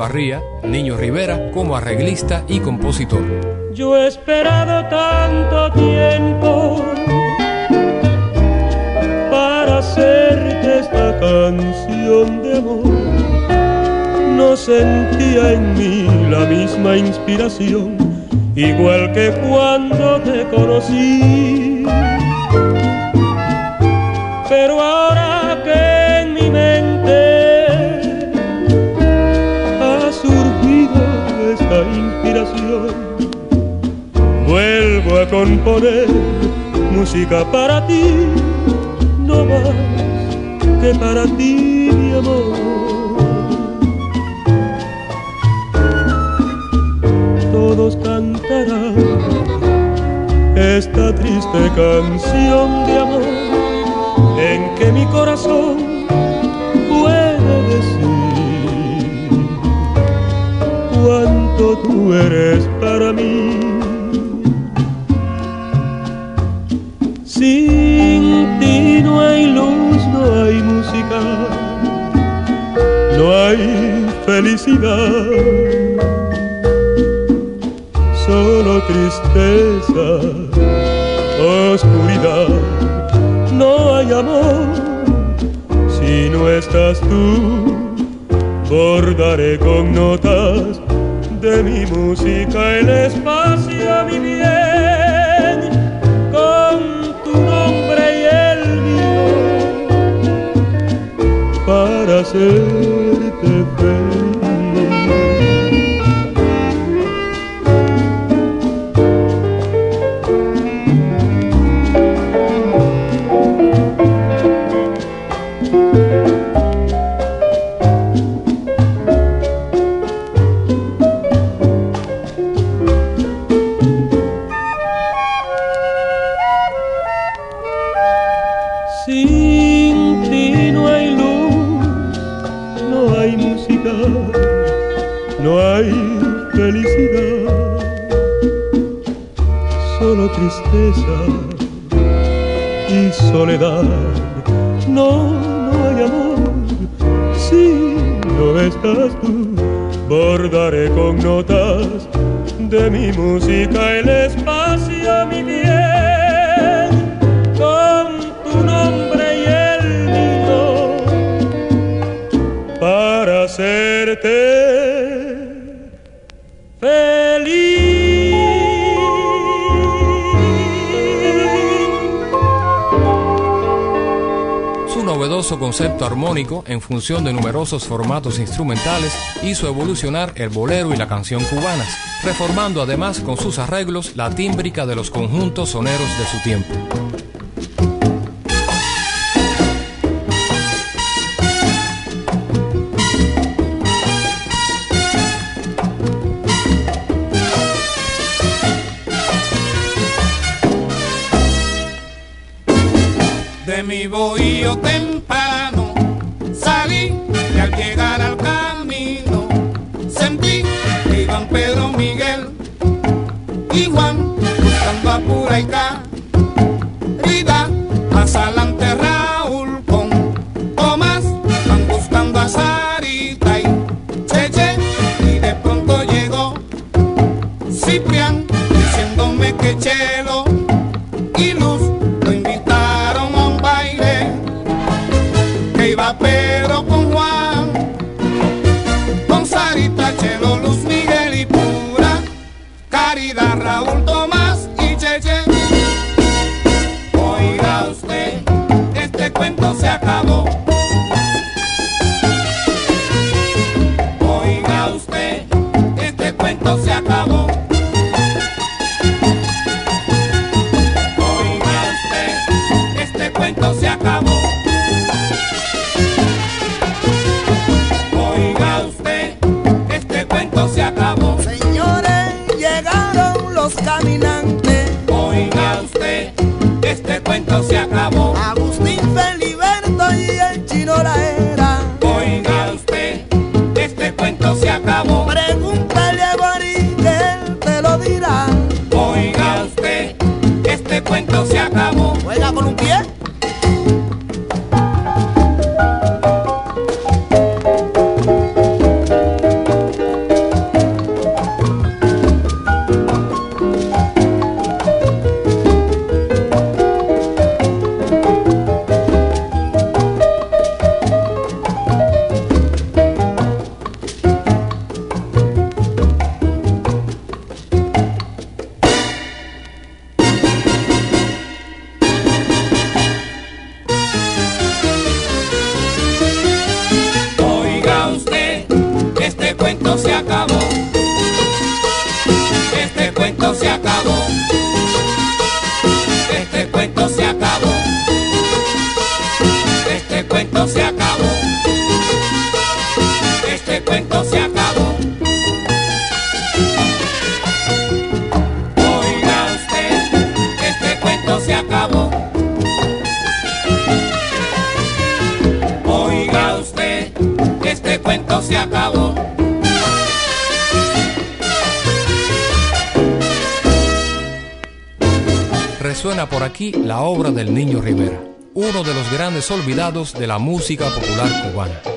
Echevarría, Niño Rivera, como arreglista y compositor. Yo he esperado tanto tiempo para hacerte esta canción de amor. No sentía en mí la misma inspiración, igual que cuando te conocí. Música para ti, no más que para ti, mi amor. Todos cantarán esta triste canción de amor en que mi corazón puede decir cuánto tú eres para mí. Felicidad, solo tristeza, oscuridad, no hay amor si no estás tú. Bordaré con notas de mi música el espacio, mi bien, con tu nombre y el mío, para hacerte feliz. soledad. No, no hay amor si no estás tú. Bordaré con notas de mi música el espacio concepto armónico en función de numerosos formatos instrumentales, hizo evolucionar el bolero y la canción cubanas, reformando además con sus arreglos la tímbrica de los conjuntos soneros de su tiempo. olvidados de la música popular cubana.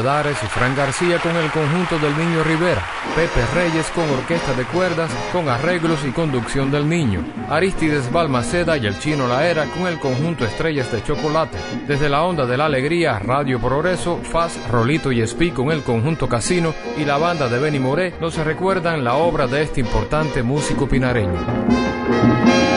Y Fran García con el conjunto del Niño Rivera, Pepe Reyes con orquesta de cuerdas, con arreglos y conducción del Niño, Aristides Balmaceda y el Chino Laera con el conjunto Estrellas de Chocolate, desde la Onda de la Alegría, Radio Progreso, Faz, Rolito y Espi con el conjunto Casino y la banda de Benny Moré nos recuerdan la obra de este importante músico pinareño.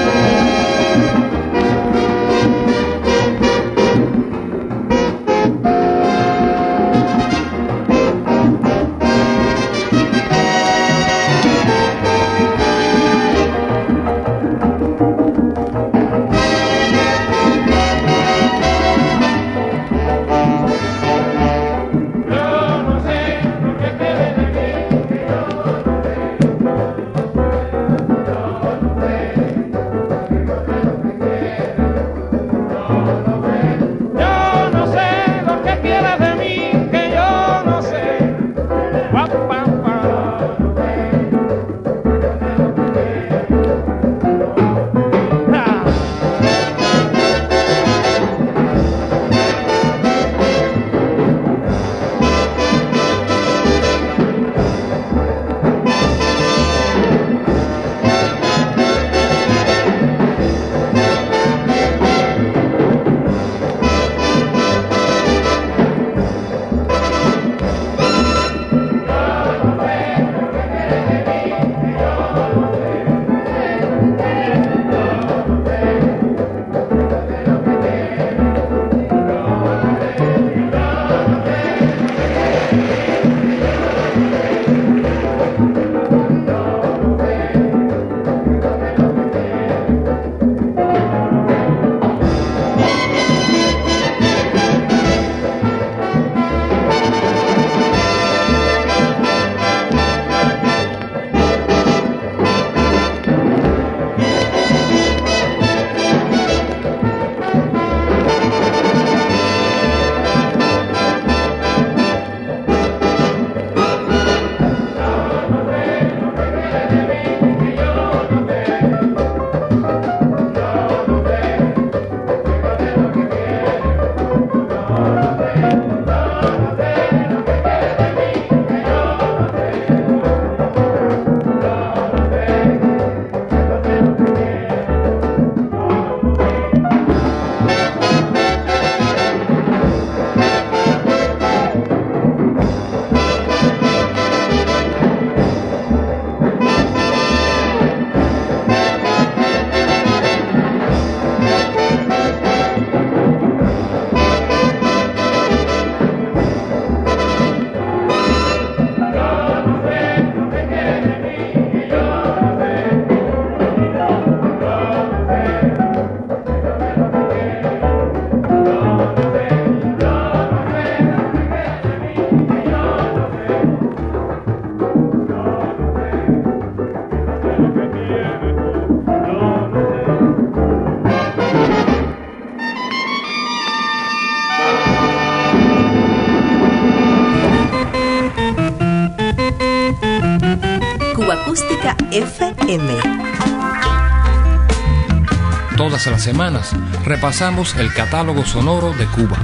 Todas las semanas repasamos el catálogo sonoro de Cuba.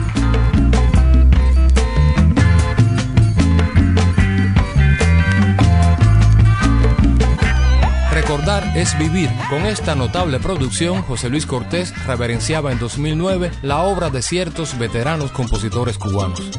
Recordar es vivir. Con esta notable producción, José Luis Cortés reverenciaba en 2009 la obra de ciertos veteranos compositores cubanos.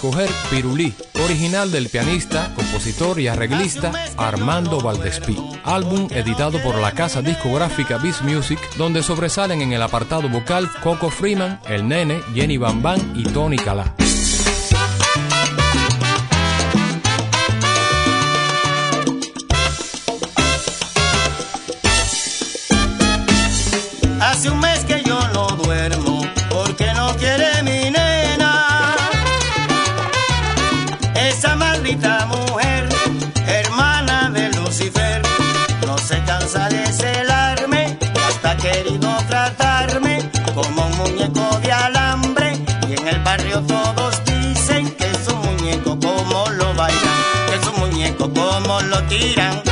escoger Pirulí, original del pianista, compositor y arreglista Armando Valdespí. Álbum editado por la casa discográfica Beast Music, donde sobresalen en el apartado vocal Coco Freeman, El Nene, Jenny Van y Tony Calá. Todos dicen que es muñeco como lo bailan, que es muñeco como lo tiran.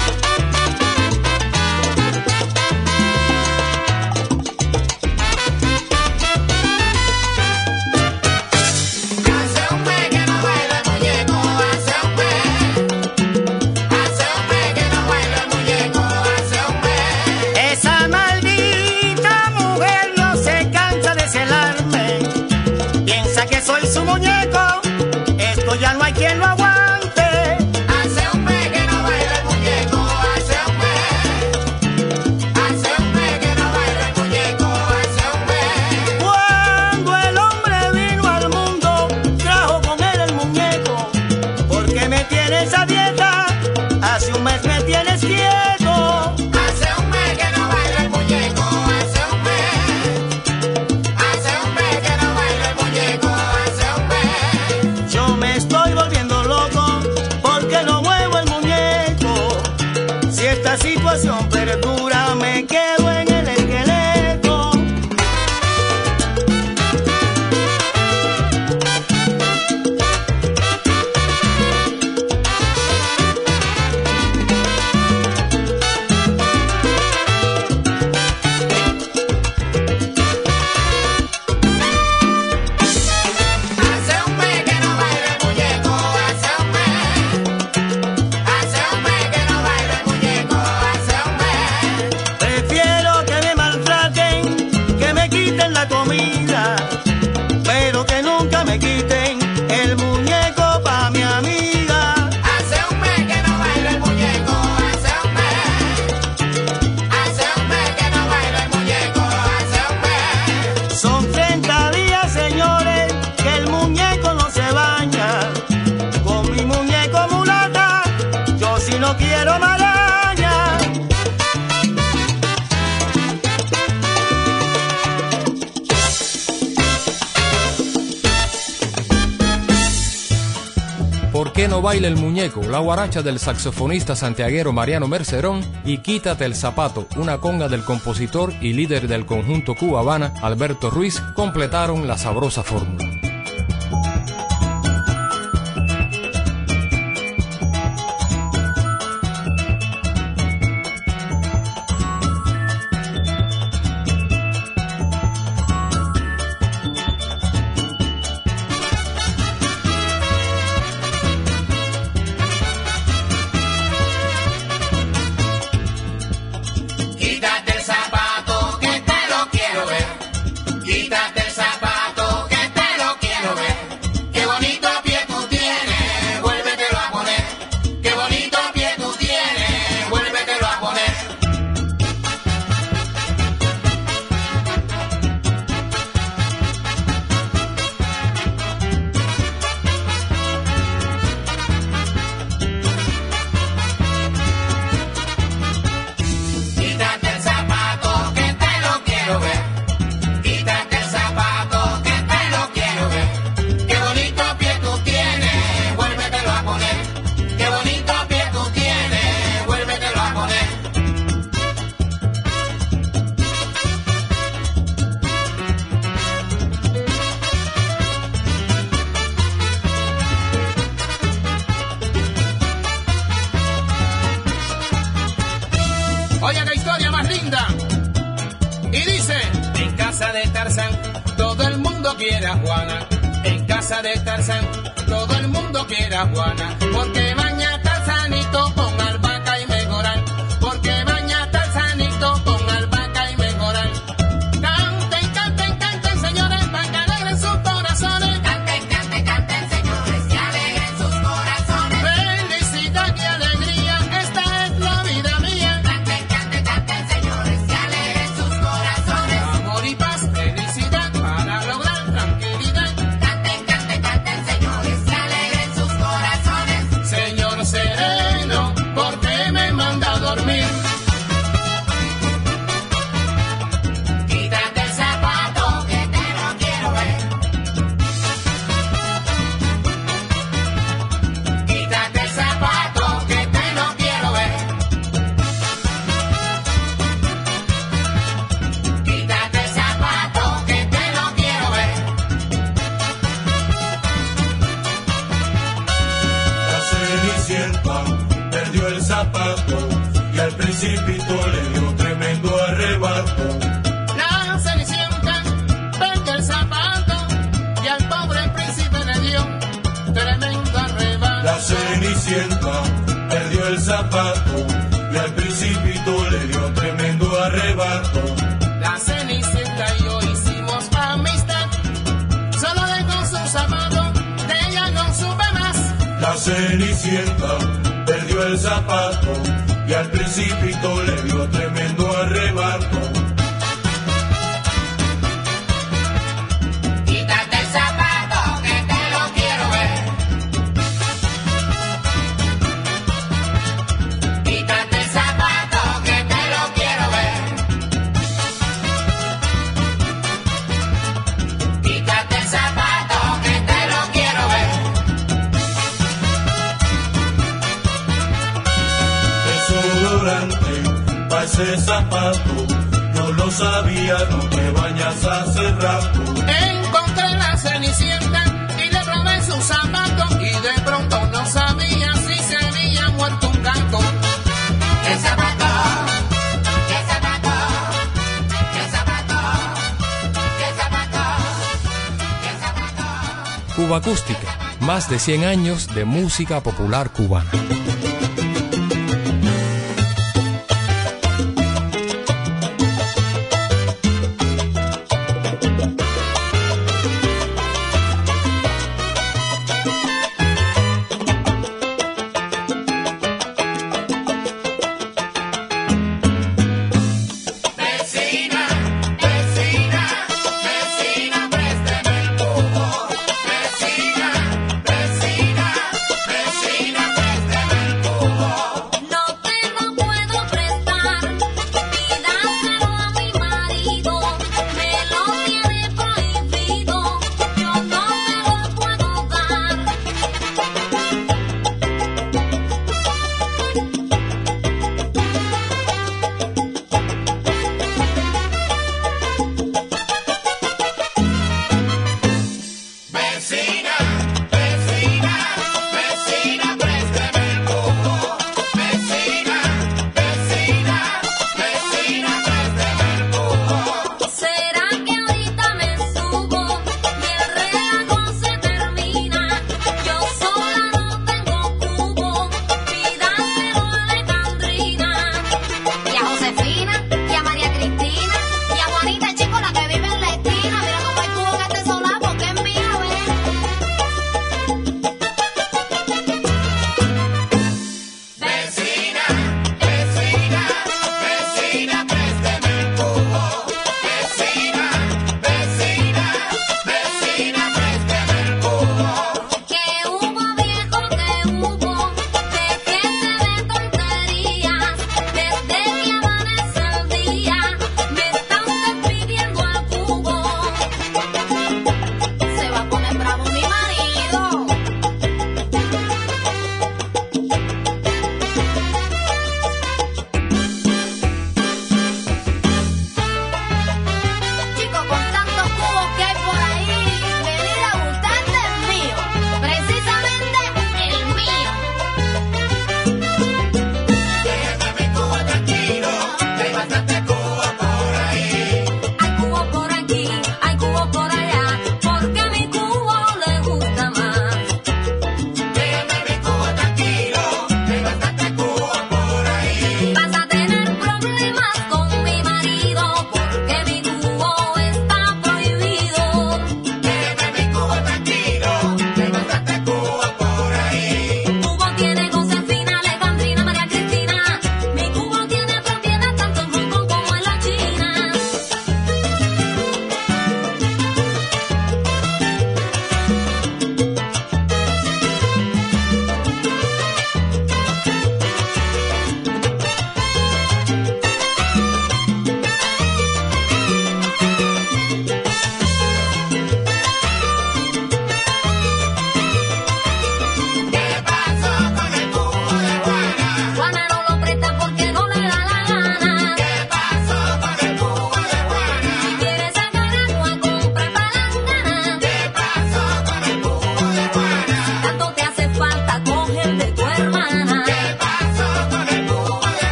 quiero maraña. ¿Por qué no baila el muñeco, la guaracha del saxofonista santiaguero Mariano Mercerón y Quítate el zapato, una conga del compositor y líder del conjunto Cuba Habana, Alberto Ruiz, completaron la sabrosa fórmula. quiere a Juana. En casa de Tarzán todo el mundo quiere a Juana. Porque baña Tarzanito con no vayas. Encontré la cenicienta y le robé sus zapatos y de pronto no sabía si se había muerto un gato. El zapato. Zapato, zapato, zapato Cuba Acústica, más de 100 años de música popular cubana.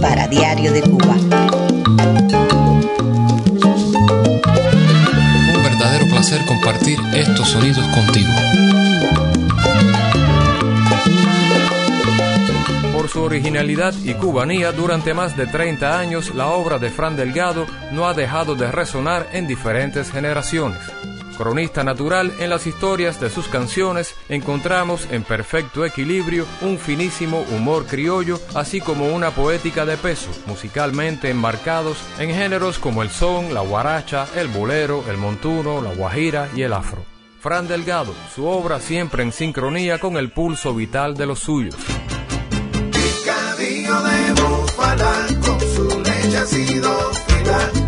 Para Diario de Cuba. Un verdadero placer compartir estos sonidos contigo. Por su originalidad y cubanía, durante más de 30 años, la obra de Fran Delgado no ha dejado de resonar en diferentes generaciones. Cronista natural, en las historias de sus canciones encontramos en perfecto equilibrio un finísimo humor criollo, así como una poética de peso, musicalmente enmarcados en géneros como el son, la guaracha, el bolero, el montuno, la guajira y el afro. Fran Delgado, su obra siempre en sincronía con el pulso vital de los suyos. Con su leche.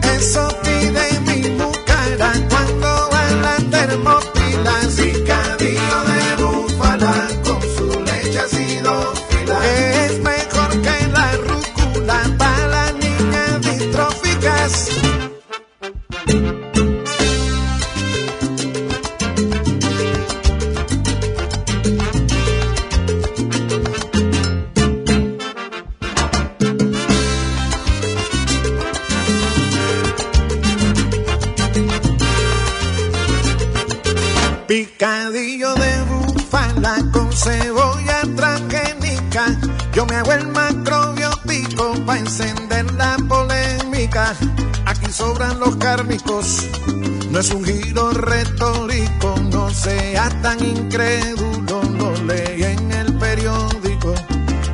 No es un giro retórico, no sea tan incrédulo. Lo leí en el periódico.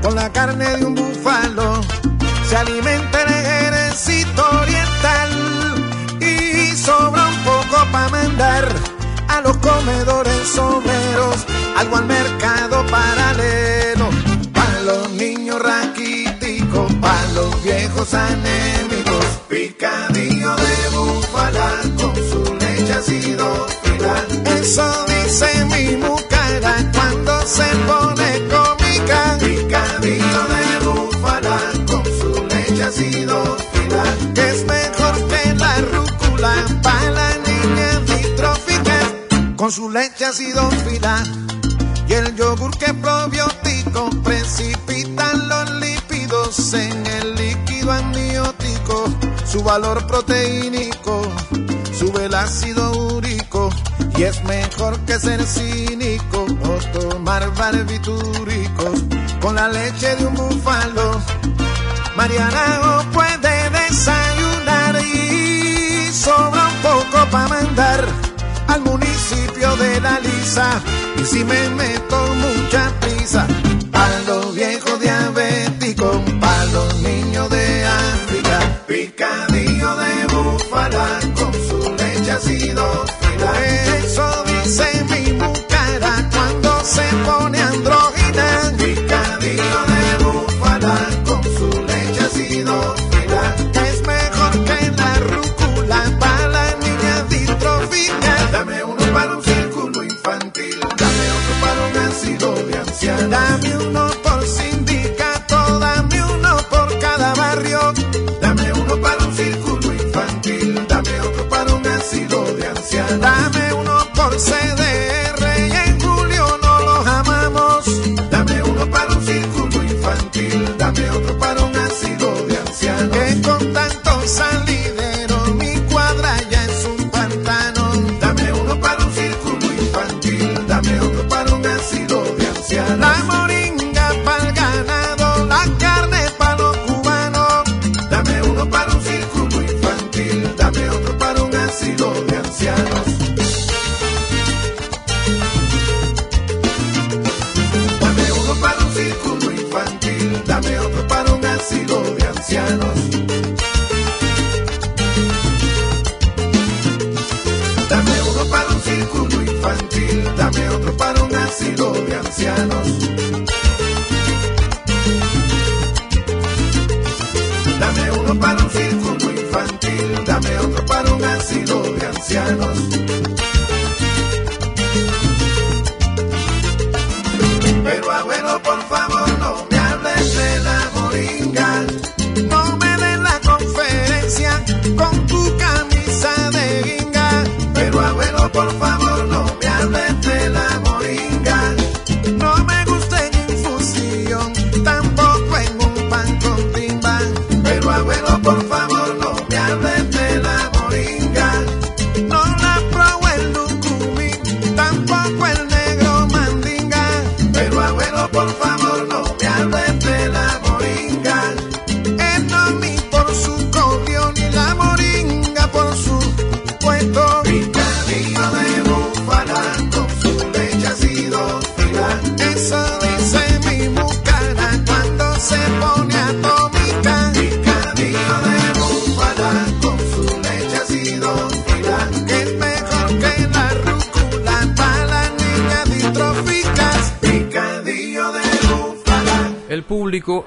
Con la carne de un búfalo se alimenta el ejército oriental. Y sobra un poco para mandar a los comedores someros, algo al mercado paralelo, para los niños raquíticos, para los viejos de con su leche ha sido fila. Eso dice mi mucara cuando se pone cómica, picadillo de búfala con su leche ha sido fila. Que es mejor que la rúcula para la niña distrófica con su leche acidófila y el yogur que probiótico precipitan los lípidos en el líquido amniótico, su valor proteínico ácido úrico y es mejor que ser cínico o tomar barbitúricos con la leche de un búfalo. Mariana o puede desayunar y sobra un poco para mandar al municipio de la Lisa. Y si me meto mucha prisa, para los viejos diabéticos, para los niños de África,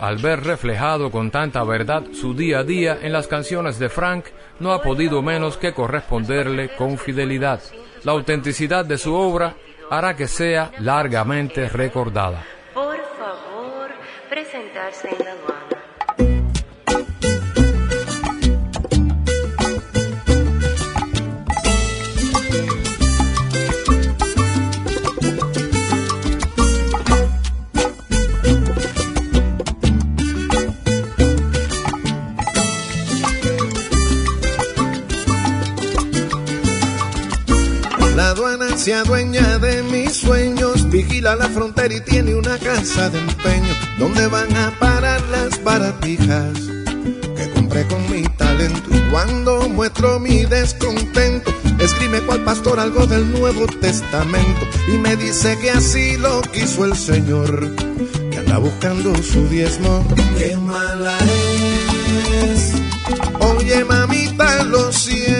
al ver reflejado con tanta verdad su día a día en las canciones de Frank, no ha podido menos que corresponderle con fidelidad. La autenticidad de su obra hará que sea largamente recordada. Por favor, presentarse en la. Se adueña de mis sueños, vigila la frontera y tiene una casa de empeño donde van a parar las baratijas que compré con mi talento. Y cuando muestro mi descontento, escribe cual pastor algo del Nuevo Testamento y me dice que así lo quiso el Señor, que anda buscando su diezmo. Qué mala es. Oye, mamita, lo siento.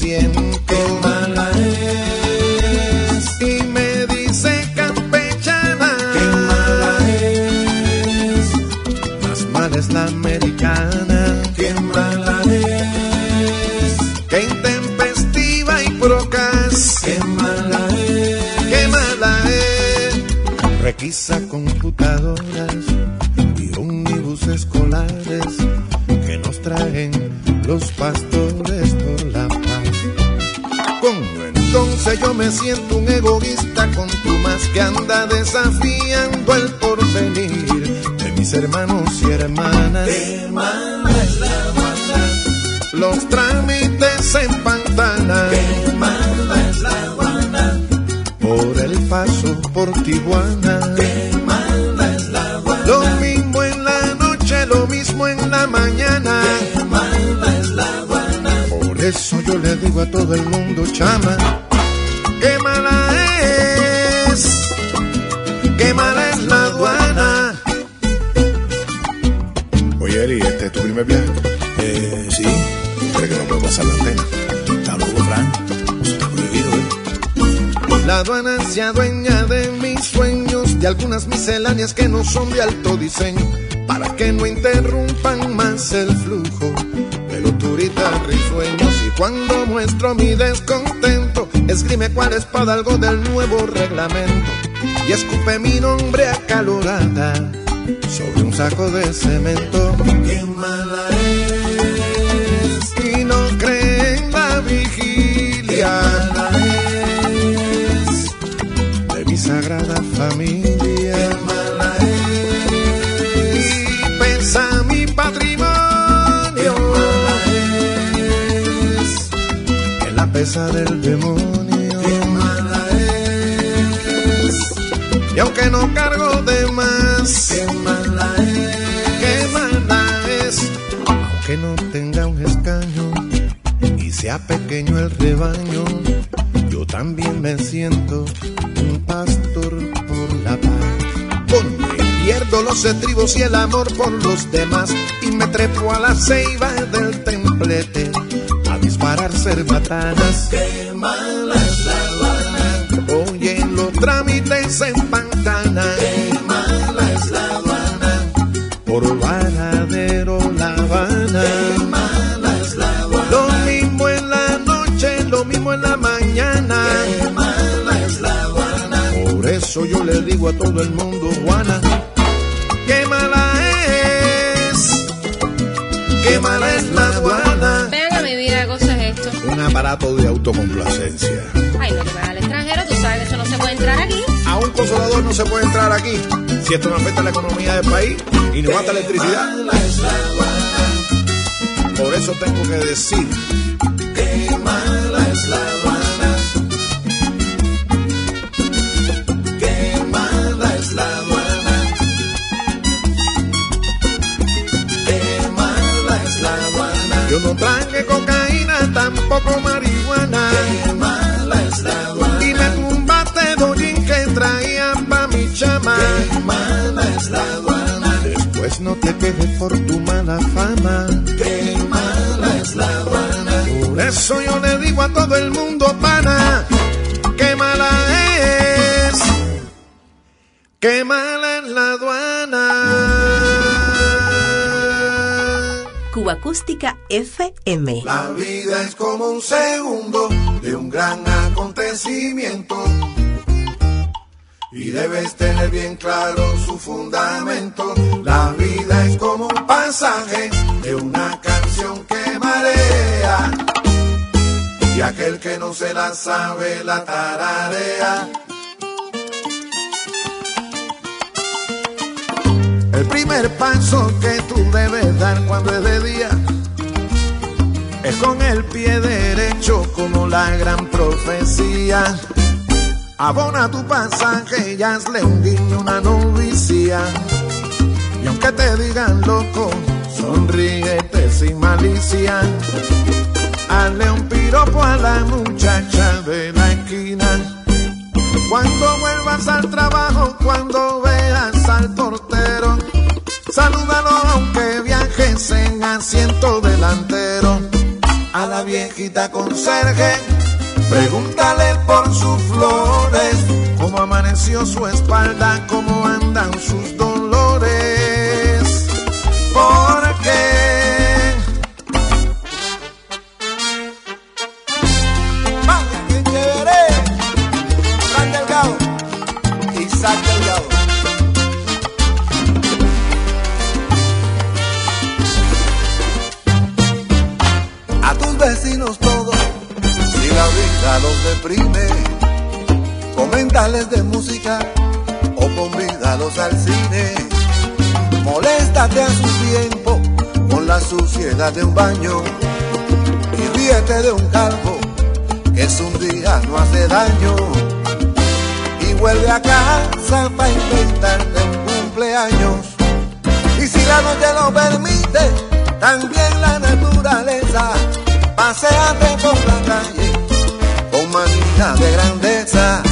10%. Anda desafiando el porvenir de mis hermanos y hermanas. Hermana es la guana. Los trámites en Pantana. Hermana es la guana. Por el paso por Tijuana. Hermana es la guana. Lo mismo en la noche, lo mismo en la mañana. Hermana es la guana. Por eso yo le digo a todo el mundo, chama, misceláneas que no son de alto diseño, para que no interrumpan más el flujo de los turistas risueños. Y cuando muestro mi descontento, esgrime cual espada algo del nuevo reglamento y escupe mi nombre acalorada sobre un saco de cemento. ¡Qué mala es! Del demonio. ¡Qué mala es! Y aunque no cargo de más, qué mala es, qué mala es, aunque no tenga un escaño y sea pequeño el rebaño, yo también me siento un pastor por la paz. Porque pierdo los estribos y el amor por los demás y me trepo a la ceiba del templete a disparar cerbatanas. Qué mala es la aduana. Oye, los trámites en Pantana. Qué mala es la aduana. Por Varadero, La Habana. Qué mala es la aduana. Lo mismo en la noche, lo mismo en la mañana. Qué la. Por eso yo le digo a todo el mundo, Juana, qué mala es. Qué mala es la aparato de autocomplacencia. Ay, no te vas al extranjero, tú sabes que eso no se puede entrar aquí. A un consolador no se puede entrar aquí si esto no afecta la economía del país y no mata electricidad. Por eso tengo que decir no te quejes por tu mala fama. Qué mala es La Habana. Por eso yo le digo a todo el mundo, pana, qué mala es. Qué mala es la aduana. Cuba Acústica FM. La vida es como un segundo de un gran acontecimiento y debes tener bien claro su fundamento. La vida es como un pasaje de una canción que marea. Y aquel que no se la sabe la tararea. El primer paso que tú debes dar cuando es de día es con el pie derecho como la gran profecía. Abona tu pasaje y hazle un guiño, una novicia. Y aunque te digan loco, sonríete sin malicia. Hazle un piropo a la muchacha de la esquina. Cuando vuelvas al trabajo, cuando veas al portero, salúdalo aunque viajes en asiento delantero. A la viejita conserje, pregúntale por sus flores, cómo amaneció su espalda, cómo andan sus dolores. De un baño y ríete de un calvo que es un día no hace daño. Y vuelve a casa para inventarte un cumpleaños. Y si la noche lo permite, también la naturaleza, paseate por la calle con manija de grandeza.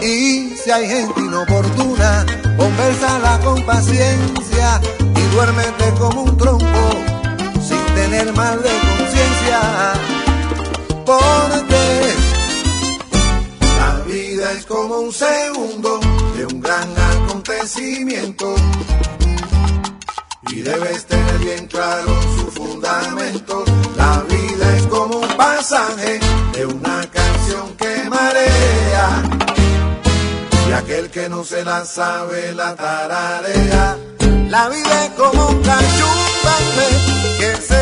Y si hay gente inoportuna, conversala con paciencia y duérmete como un mal de conciencia. Porque la vida es como un segundo de un gran acontecimiento y debes tener bien claro su fundamento. La vida es como un pasaje de una canción que marea y aquel que no se la sabe la tararea. La vida es como un cachumbe que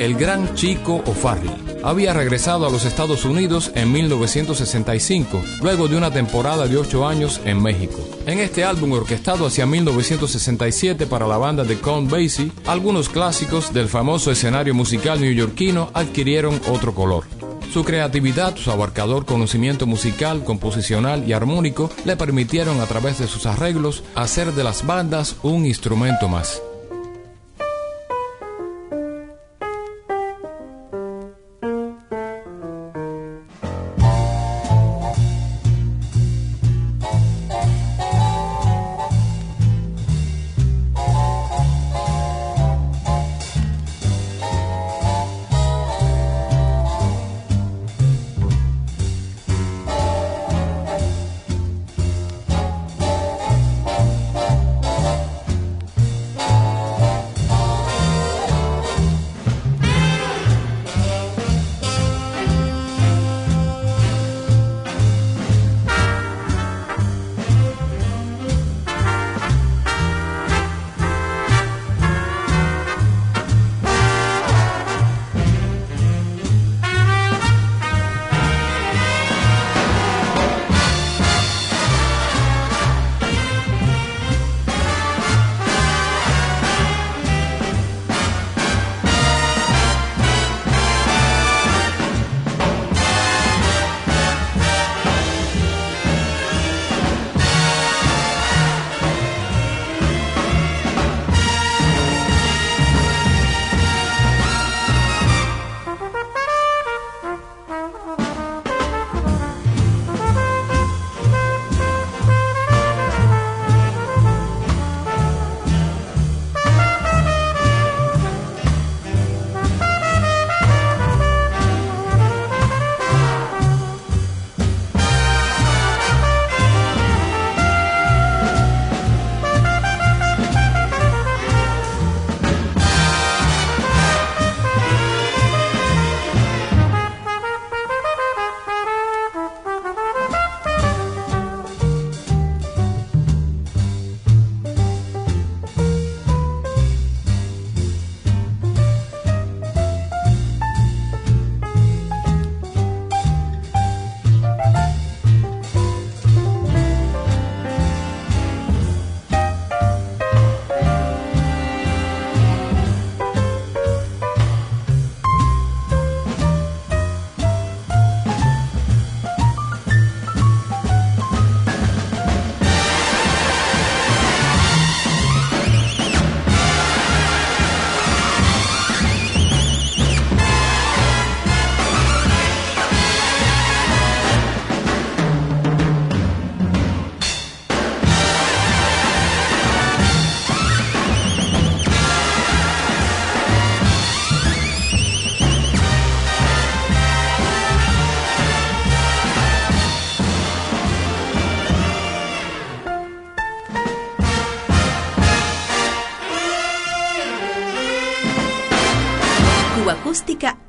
El gran Chico O'Farrill había regresado a los Estados Unidos en 1965, luego de una temporada de 8 años en México. En este álbum orquestado hacia 1967 para la banda de Count Basie, algunos clásicos del famoso escenario musical neoyorquino adquirieron otro color. Su creatividad, su abarcador conocimiento musical, composicional y armónico le permitieron a través de sus arreglos hacer de las bandas un instrumento más.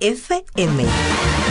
FM.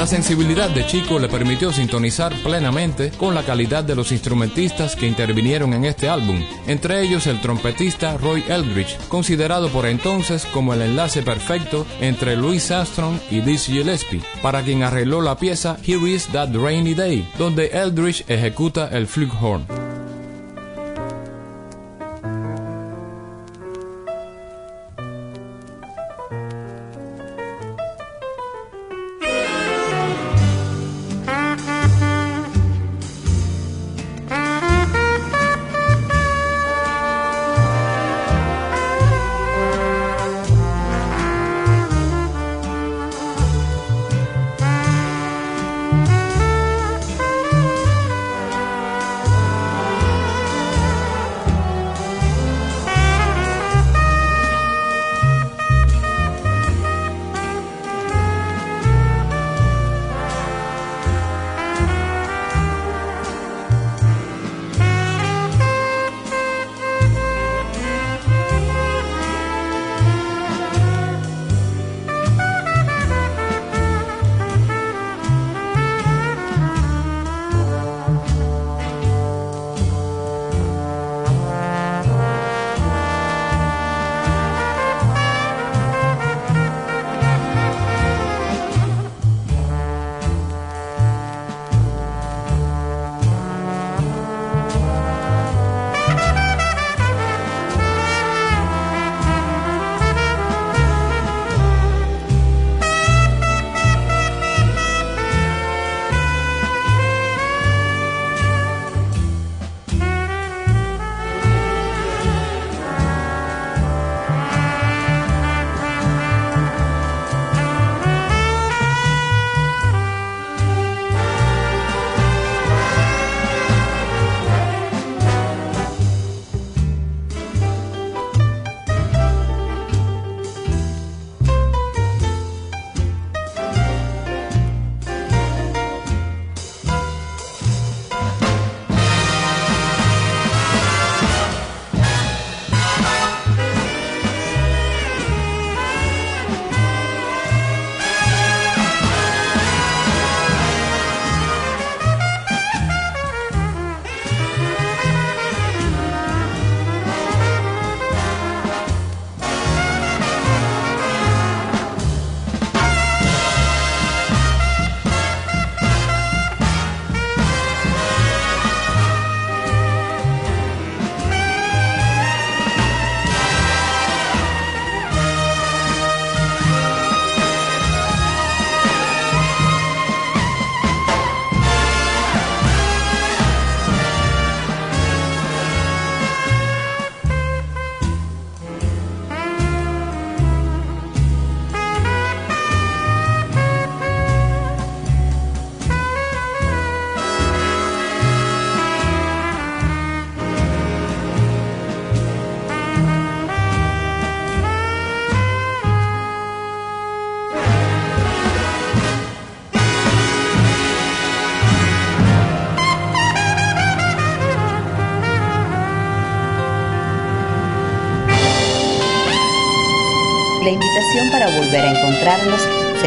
La sensibilidad de Chico le permitió sintonizar plenamente con la calidad de los instrumentistas que intervinieron en este álbum, entre ellos el trompetista Roy Eldridge, considerado por entonces como el enlace perfecto entre Louis Armstrong y Dizzy Gillespie, para quien arregló la pieza Here Is That Rainy Day, donde Eldridge ejecuta el flugelhorn.